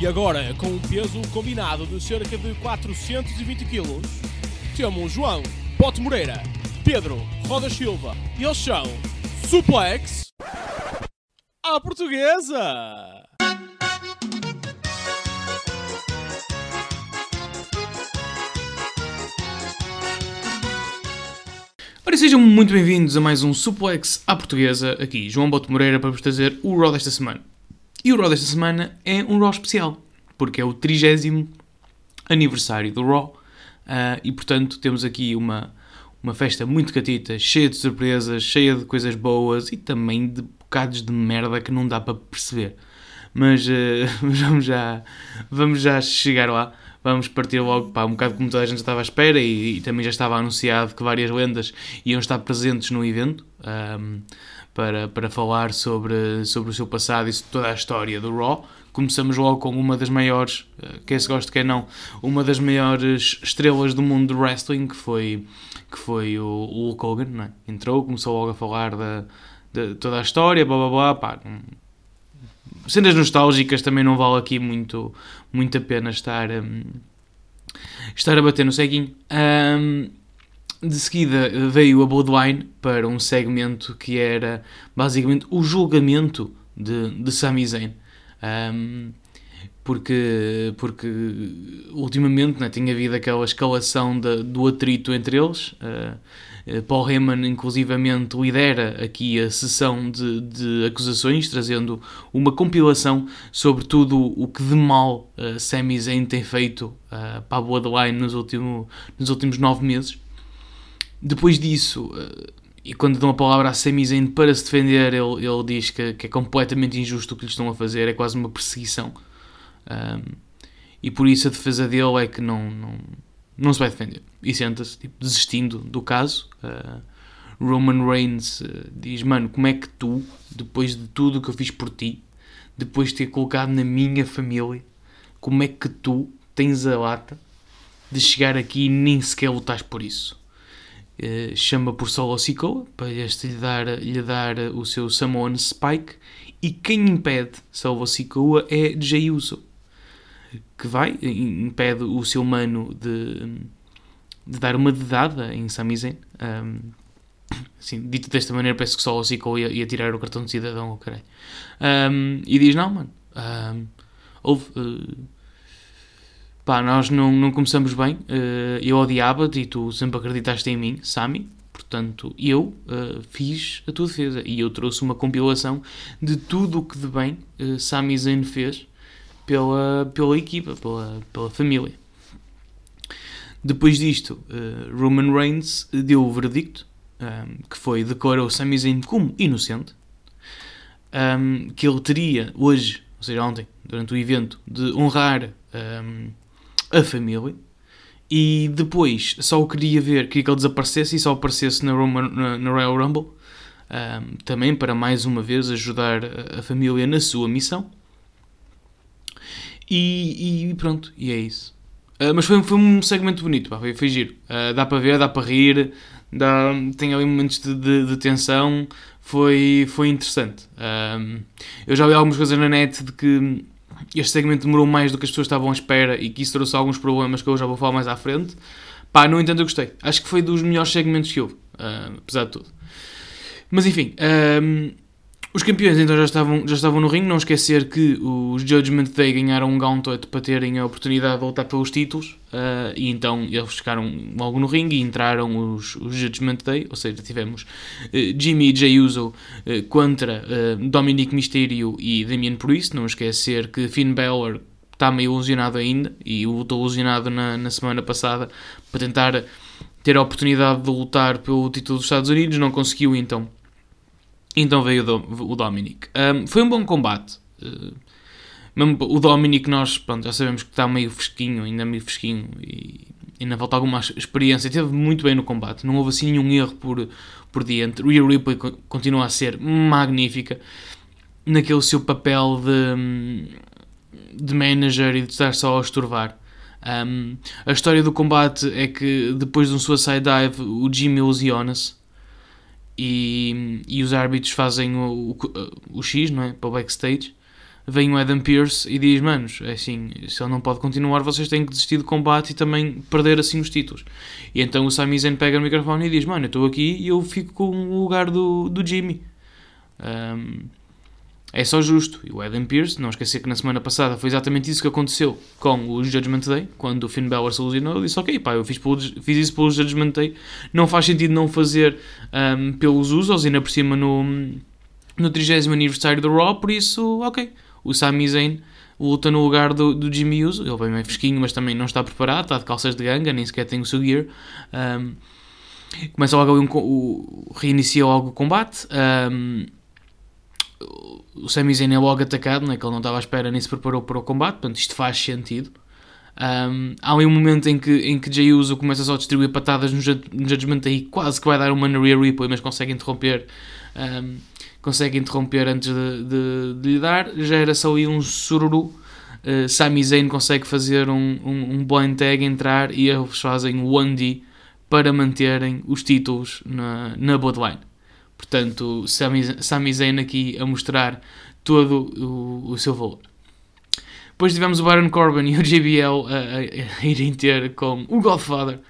E agora, com um peso combinado de cerca de 420 kg, temos João Pote Moreira, Pedro Roda Silva e eles são Suplex à Portuguesa! Ora, sejam muito bem-vindos a mais um Suplex à Portuguesa. Aqui, João Boto Moreira, para vos trazer o Raw desta semana. E o Raw desta semana é um Raw especial, porque é o 30 aniversário do Raw. Uh, e, portanto, temos aqui uma, uma festa muito catita, cheia de surpresas, cheia de coisas boas e também de bocados de merda que não dá para perceber. Mas uh, vamos, já, vamos já chegar lá vamos partir logo para um bocado como toda a gente estava à espera e, e, também já estava anunciado que várias lendas iam estar presentes no evento um, para, para falar sobre, sobre o seu passado e toda a história do Raw. Começamos logo com uma das maiores, eh, quem se gosta, quem não, uma das maiores estrelas do mundo do wrestling, que foi, que foi o, o Hulk Hogan, é? Entrou, começou logo a falar da, de toda a história, blá blá blá, pá, cenas nostálgicas também não vale aqui muito, muito a pena estar, um, estar a bater no ceguinho. Um, de seguida veio a Bloodline para um segmento que era basicamente o julgamento de, de Sami Zayn. Um, porque, porque ultimamente né, tinha havido aquela escalação de, do atrito entre eles. Uh, eh, Paul Heyman, inclusivamente, lidera aqui a sessão de, de, acusações, trazendo uma compilação sobre tudo o que de mal uh, Sami Zayn tem feito uh, para a Bloodline nos, último, nos últimos nove meses. Depois disso, uh, e quando dão a palavra a Sami Zayn para se defender, ele, ele diz que, que, é completamente injusto o que lhe estão a fazer, é quase uma perseguição. Um, e por isso a defesa dele é que não, não não se vai defender. E senta-se, tipo, desistindo do caso. Uh, Roman Reigns uh, diz: Mano, como é que tu, depois de tudo o que eu fiz por ti, depois de ter colocado na minha família, como é que tu tens a lata de chegar aqui e nem sequer lutas por isso? Uh, chama por Solo Sikoa para este lhe dar, lhe dar o seu Samoan Spike e quem impede Solo Sikoa é Jey Uso que vai, impede o seu mano de, de dar uma dedada em Sami Zayn. Um, assim, dito desta maneira, parece que só o Zico ia, ia, tirar o cartão de cidadão, oh, um, e diz: Não, mano, um, houve. Uh, pá, nós não, não começamos bem. Uh, eu odiava-te e tu sempre acreditaste em mim, Sami. Portanto, eu uh, fiz a tua defesa e eu trouxe uma compilação de tudo o que de bem uh, Sami Zayn fez pela, pela equipa, pela, pela família. Depois disto, Roman Reigns deu o veredicto, um, ehm, que foi, declarou Sami Zayn como inocente, um, ehm, que ele teria hoje, ou seja, ontem, durante o evento, de honrar um, ehm, a família, e depois só o queria ver, queria que ele desaparecesse e só aparecesse na, Roman, na, na Royal Rumble, também para mais uma vez ajudar a, família na sua missão. E, e pronto, e é isso. Uh, mas foi, foi um segmento bonito, pá, foi, foi giro. Uh, dá para ver, dá para rir, dá, tem ali momentos de, de, de tensão, foi, foi interessante. Eu já vi algumas coisas na net de que este segmento demorou mais do que as pessoas estavam à espera e que isso trouxe alguns problemas que eu já vou falar mais à frente. Pá, no entanto eu gostei. Acho que foi dos melhores segmentos que houve, apesar de tudo. Mas enfim, os campeões então já estavam, já estavam no ringue, não esquecer que os Judgment Day ganharam um gauntlet para terem a oportunidade de voltar pelos títulos, uh, e então eles ficaram logo no ringue e entraram os, os Judgment Day, ou seja, tivemos uh, Jimmy e Jey Uso uh, contra Dominic Mysterio e Damian Priest, não esquecer que Finn Balor está meio ilusionado ainda, e lutou ilusionado na, na semana passada, para tentar ter a oportunidade de lutar pelo título dos Estados Unidos, não conseguiu então então veio o, Dominic. Um, foi um bom combate. Uh, o Dominic, nós pronto, já sabemos que está meio fresquinho, ainda meio fresquinho e ainda falta alguma experiência. Teve muito bem no combate, não houve assim nenhum erro por, por diante. Rhea Ripley continua a ser magnífica naquele seu papel de, de manager e de estar só a estorvar. Um, a história do combate é que depois de um suicide dive, o Jimmy ilusiona-se e, e os árbitros fazem o, o, o, X, não é? Para o backstage. vem o Adam Pearce e diz: Manos, é assim, se ele não pode continuar, vocês têm que desistir do combate e também perder assim os títulos. E então o Sami Zayn pega o microfone e diz: Mano, eu estou aqui e eu fico com o lugar do, do Jimmy. Um, é só justo. E o Adam Pearce, não esquecer que na semana passada foi exatamente isso que aconteceu com o Judgment Day, quando o Finn Balor se ilusionou. Ele disse: Ok, pá, eu fiz, pelo, fiz isso pelo Judgment Day, não faz sentido não fazer um, pelos Usos, ainda por cima no, no 30 aniversário do Raw, por isso, ok. O Sami Zayn luta no lugar do, do Jimmy Uso. Ele vem bem fresquinho, mas também não está preparado, está de calças de ganga, nem sequer tem o seu gear. Um, começa logo ali um, o, reinicia logo o combate. Um, o Sami Zayn é logo atacado, né, que ele não estava à espera nem se preparou para o combate, portanto isto faz sentido. Um, há ali um momento em que, em que Jey Uso começa só a distribuir patadas no, no Judgment aí quase que vai dar uma na Rear Ripley, mas consegue interromper um, consegue interromper antes de, de, de, lhe dar, já era só aí um sururu. Uh, Sami Zayn consegue fazer um, um, um blind tag, entrar e eles fazem o 1D para manterem os títulos na, na Bloodline portanto Sami, Sami Zayn aqui a mostrar todo o, o seu valor depois tivemos o Baron Corbin e o JBL a, a, a, irem ter com o Godfather,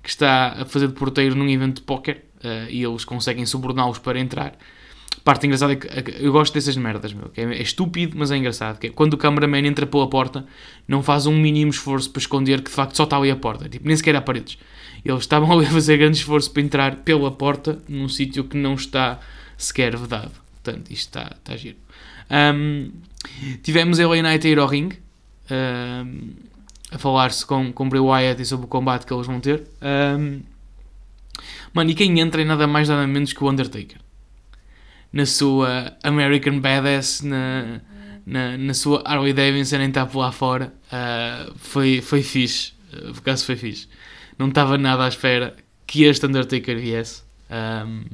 que está a fazer de porteiro num evento de póquer, uh, e eles conseguem suborná-los para entrar. A parte engraçada é que eu gosto dessas merdas, meu, que é, é, estúpido, mas é engraçado. Que é, quando o cameraman entra pela porta, não faz um mínimo esforço para esconder que de facto só está ali a porta, tipo, nem sequer há paredes. Eles estavam ali a fazer grande esforço para entrar pela porta num sítio que não está sequer vedado. Portanto, isto está, está giro. Um, tivemos a LA Knight a ir ao ringue um, a falar-se com, com Bray Wyatt e sobre o combate que eles vão ter. Um, mano, e quem entra é nada mais nada menos que o Undertaker. Na sua American Badass, na, na, na sua Harley Davidson, está por lá fora. Uh, foi, foi fixe. Uh, por acaso foi fixe. Não estava nada à espera que este Undertaker viesse. Um,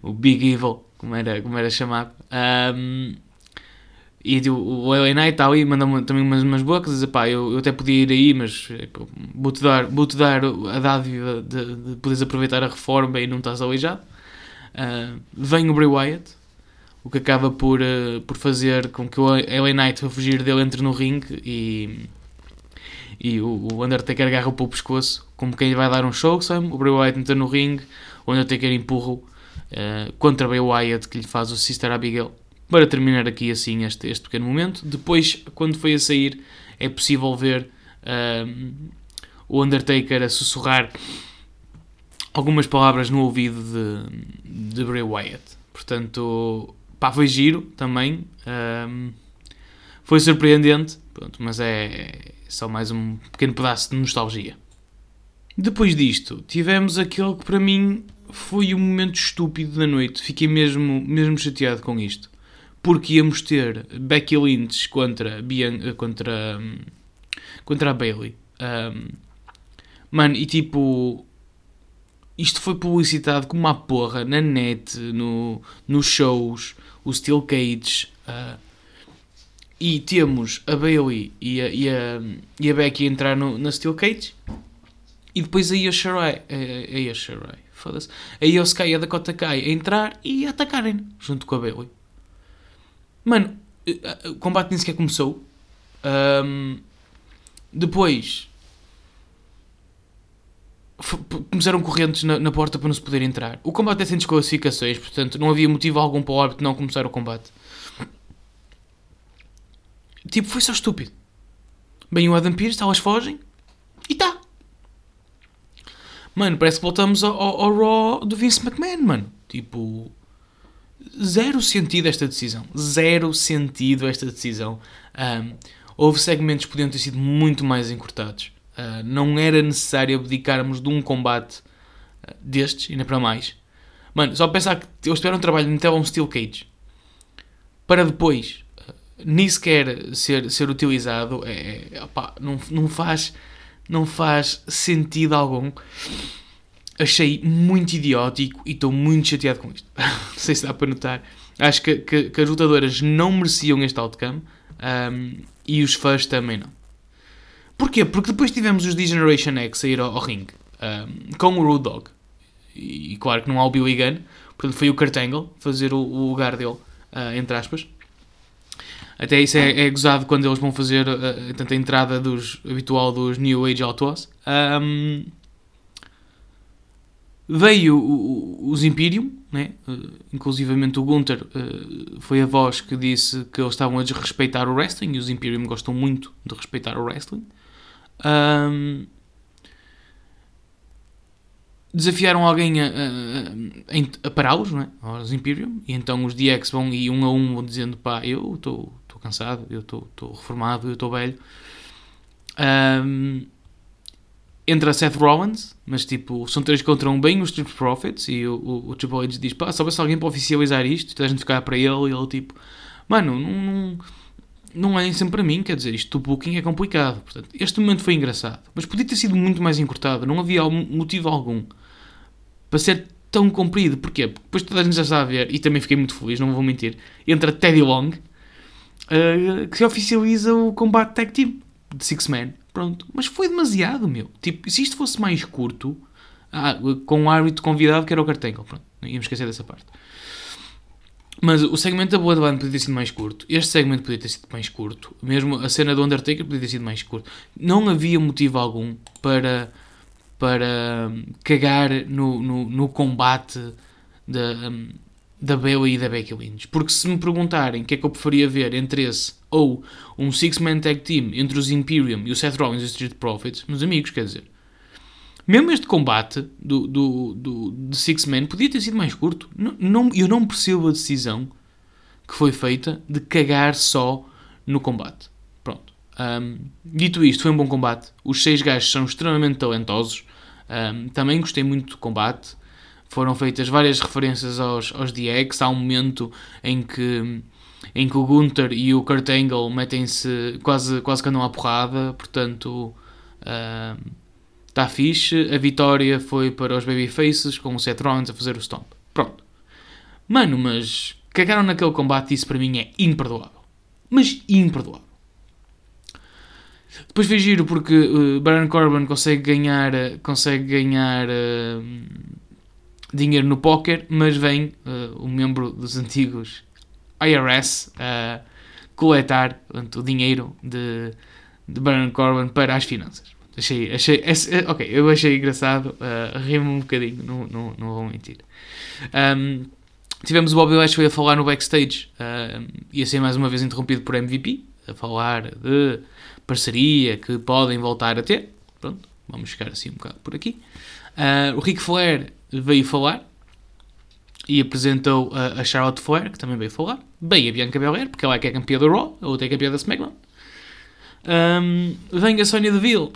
o Big Evil, como era, como era chamado. Um, e tipo, o LA Knight está ali, manda também umas, umas bocas, diz, pá, eu, eu até podia ir aí, mas vou-te dar, vou -te dar a dádiva de, de poderes aproveitar a reforma e não estás aleijado. Uh, vem o Bray Wyatt, o que acaba por, uh, por fazer com que o LA Knight, a fugir dele, entre no ringue e, e o, o Undertaker agarra para o pescoço, como quem vai dar um show, sabe? o Bray Wyatt entra no ringue, o Undertaker empurra uh, contra Bray Wyatt, que lhe faz o Sister Abigail para terminar aqui assim este, este pequeno momento. Depois, quando foi a sair, é possível ver um, o Undertaker a sussurrar algumas palavras no ouvido de, de Bray Wyatt. Portanto, pá, foi giro também. Um, foi surpreendente, pronto, mas é só mais um pequeno pedaço de nostalgia. Depois disto, tivemos aquele que para mim foi o momento estúpido da noite. Fiquei mesmo, mesmo chateado com isto porque íamos ter Becky Lynch contra, Bian contra, contra a Bailey. Um, mano, e tipo, isto foi publicitado como uma porra na net, no, nos shows, o Steel Cage. Uh, e temos a Bailey e a, e a, e a Becky entrar no, na Steel Cage. E depois aí a Shirai, aí a Shirai, foda-se, a Sky e a Dakota Kai a entrar e a atacarem junto com a Bailey. Mano, eh, eh, o combate nem sequer começou. Um, depois começaram correntes na, na, porta para não se poder entrar. O combate é sem desclassificações, portanto não havia motivo algum para o árbitro não começar o combate. Tipo, foi só estúpido. Bem, o Adam Pearce, elas fogem e tá. Mano, parece que voltamos ao, ao, ao Raw do Vince McMahon, mano. Tipo, zero sentido esta decisão. Zero sentido esta decisão. Um, houve segmentos que podiam ter sido muito mais encurtados. Uh, não era necessário abdicarmos de um combate uh, destes, ainda para mais. Mano, só pensar que eles tiveram um trabalho de um Steel Cage para depois nem sequer ser, ser utilizado, é, é, não, não, faz, não faz sentido algum achei muito idiótico e estou muito chateado com isto. não sei se dá para notar. Acho que, que, que as lutadoras não mereciam este outcome um, e os fãs também não. Porquê? Porque depois tivemos os D-Generation X a ir ao, ao ringue um, com o Road Dog. E, e, claro que não há o Billy Gunn, portanto foi o Kurt Angle fazer o, o lugar dele, uh, entre aspas. Até isso é, é gozado quando eles vão fazer uh, a entrada dos, habitual dos New Age Outlaws. Um, veio o, os Imperium, né? Uh, inclusivamente o Gunther uh, foi a voz que disse que eles estavam a desrespeitar o wrestling e os Imperium gostam muito de respeitar o wrestling. Um, desafiaram alguém a, a, a, a pará-los, é? Os Imperium, e então os DX vão e um a um vão dizendo: pá, eu estou cansado, eu estou reformado, eu estou velho. Um, entra Seth Rollins, mas tipo, são três contra um bem os Triple Profits e o, o, o Triple H diz, pá, só se alguém para oficializar isto, toda a gente ficar para ele e ele tipo, mano, não, não, não é sempre para mim, quer dizer, isto do booking é complicado. Portanto, este momento foi engraçado, mas podia ter sido muito mais encurtado, não havia motivo algum para ser tão comprido. Porquê? Porque depois toda a gente já está a ver, e também fiquei muito feliz, não vou mentir, entra Teddy Long, uh, que oficializa o combate tag team de Six Man. Pronto. Mas foi demasiado, meu. Tipo, se isto fosse mais curto, ah, com o árbitro convidado que era o Cartangle. Pronto, íamos esquecer dessa parte. Mas o segmento da Bloodline podia ter sido mais curto. Este segmento podia ter sido mais curto. Mesmo a cena do Undertaker podia ter sido mais curto. Não havia motivo algum para, para cagar no, no, no combate da, um, da Bailey e da Becky Lynch. Porque se me perguntarem o que é que eu preferia ver entre esse ou um Six-Man Tag Team entre os Imperium e o Seth Rollins e os Street Profits, meus amigos, quer dizer, mesmo este combate do, do, do, de Six-Man podia ter sido mais curto. Não, não, eu não percebo a decisão que foi feita de cagar só no combate. Pronto. Um, dito isto, foi um bom combate. Os seis gajos são extremamente talentosos. Um, também gostei muito do combate foram feitas várias referências aos, aos DX. Há um momento em que, em que o Gunther e o Kurt Angle metem-se quase, quase que andam à porrada, portanto está uh, fixe. A vitória foi para os Babyfaces com o Seth Rollins a fazer o stomp. Pronto. Mano, mas cagaram naquele combate, isso para mim é imperdoável. Mas imperdoável. Depois foi giro porque uh, Baron Corbin consegue ganhar, consegue ganhar uh, dinheiro no póquer, mas vem uh, um membro dos antigos IRS a uh, coletar portanto, o dinheiro de, de Baron Corbin para as finanças. Achei, achei, esse, ok, eu achei engraçado, uh, rimo um bocadinho, não, não, não vou mentir. Um, tivemos o Bobby Lashley a falar no backstage, uh, ia ser mais uma vez interrompido por MVP, a falar de parceria que podem voltar a ter. Pronto, vamos ficar assim um bocado por aqui. Uh, o Ric Flair veio falar e apresentou a, a Charlotte Flair, que também veio falar. Bem a Bianca Belair, porque ela é que é campeã do Raw, a outra é campeã da SmackDown. Um, vem a Sonya Deville,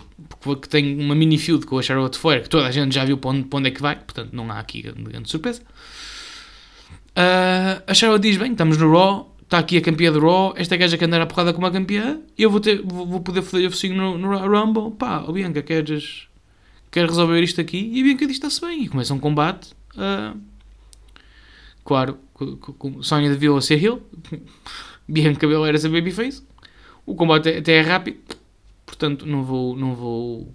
que tem uma mini feud com a Charlotte Flair, que toda a gente já viu para onde, para onde é que vai, portanto não há aqui grande, surpresa. Uh, a Charlotte diz: Bem, estamos no Raw, está aqui a campeã do Raw, esta gaja que andar a porrada com uma campeã, eu vou, ter, vou, vou poder foder o focinho no, no Rumble. Pá, oh Bianca, queres quero resolver isto aqui e a Bianca diz está-se bem. E começa um combate. Uh, claro, com Sonya Deville a ser heel, Bianca Belair a ser babyface. O combate até é rápido, portanto não vou, não vou,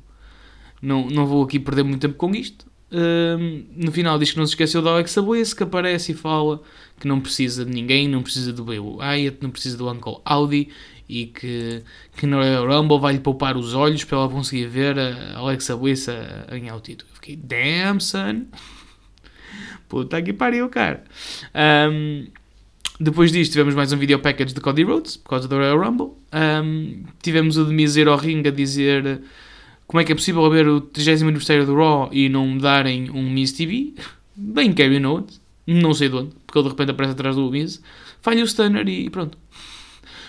não, não vou aqui perder muito tempo com isto. Uh, no final diz que não se esqueceu do Alexa Bliss, que aparece e fala que não precisa de ninguém, não precisa do Bray Wyatt, não precisa do Uncle Audi e que, que no Royal Rumble vai-lhe poupar os olhos para ela conseguir ver a Alexa Bliss o título. Eu fiquei, damn son, puta que pariu, cara. Um, depois disto tivemos mais um video package de Cody Rhodes, por causa do Royal Rumble. Um, tivemos o de Miser ao ring a dizer como é que é possível haver o 30 aniversário do Raw e não me darem um Miz TV. Bem Kevin Owens, não sei de onde, porque ele de repente aparece atrás do Miz, falha o stunner e pronto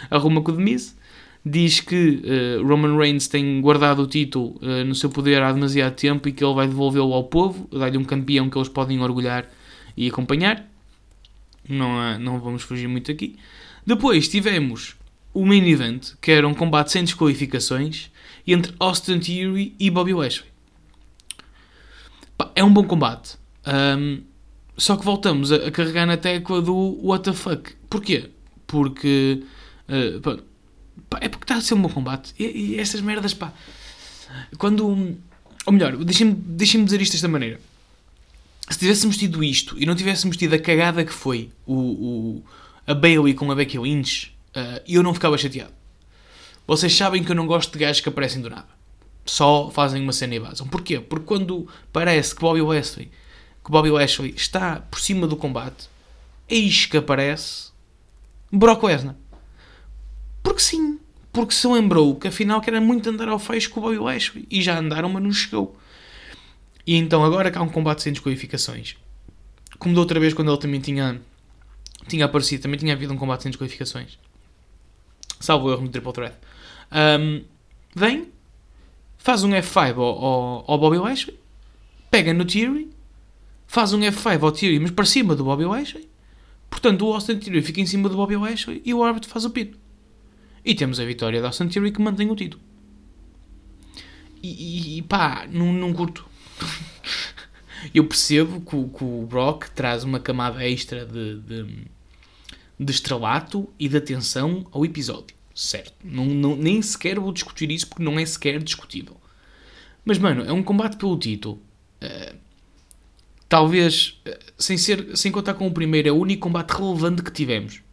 arruma com o Demise, diz que uh, Roman Reigns tem guardado o título uh, no seu poder há demasiado tempo e que ele vai devolvê-lo ao povo, dar-lhe um campeão que eles podem orgulhar e acompanhar. Não, há, não vamos fugir muito aqui. Depois tivemos o main event, que era um combate sem desqualificações entre Austin Theory e Bobby Lashley. É um bom combate. Um, só que voltamos a, a, carregar na tecla do the fuck. Porquê? Porque Uh, pá, é porque está a ser um bom combate. E, e essas merdas, pá. Quando. Ou melhor, deixem-me deixem dizer isto desta maneira. Se tivéssemos tido isto e não tivéssemos tido a cagada que foi o, o a Bailey com a Becky Lynch, uh, eu não ficava chateado. Vocês sabem que eu não gosto de gajos que aparecem do nada. Só fazem uma cena e vazam. Porquê? Porque quando parece que Bobby Wesley, que Bobby Lashley está por cima do combate, eis que aparece Brock Lesnar. Porque sim. Porque se lembrou que afinal que era muito andar ao fecho com o Bobby Lashley. E já andaram, mas não chegou. E então agora que há um combate sem desqualificações. Como da outra vez quando ele também tinha, tinha aparecido, também tinha havido um combate sem desqualificações. Salvo erro no Triple Threat. Um, vem, faz um F5 ao, ao, ao Bobby Lashley, pega no Theory, faz um F5 ao Theory, mas para cima do Bobby Lashley. Portanto, o Austin Theory fica em cima do Bobby Lashley e o árbitro faz o pino. E temos a vitória da Austin Theory que mantém o título. E, e pá, não, não curto. Eu percebo que o, que o, Brock traz uma camada extra de, de, de estrelato e de atenção ao episódio. Certo. Não, não, nem sequer vou discutir isso porque não é sequer discutível. Mas, mano, é um combate pelo título. Uh, talvez, uh, sem, ser, sem contar com o primeiro, é o único combate relevante que tivemos.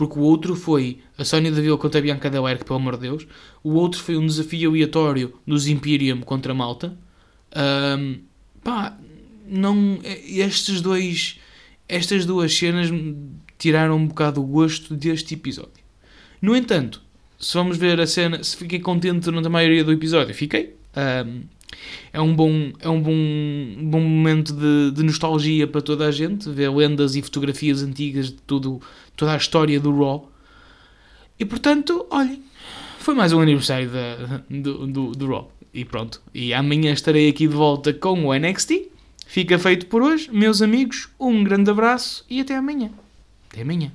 Porque o outro foi a Sónia Deville contra a Bianca Del pelo amor de Deus. O outro foi um desafio aleatório dos Imperium contra Malta. Um, pá, não, estes dois, estas duas cenas tiraram um bocado o gosto deste episódio. No entanto, se vamos ver a cena, se fiquei contente na maioria do episódio, fiquei. Um, é um bom, é um bom, bom momento de, de, nostalgia para toda a gente, ver lendas e fotografias antigas de tudo, toda a história do Raw. E portanto, olhem, foi mais um aniversário do, do, do Raw. E pronto. E amanhã estarei aqui de volta com o NXT. Fica feito por hoje, meus amigos. Um grande abraço e até amanhã. Até amanhã.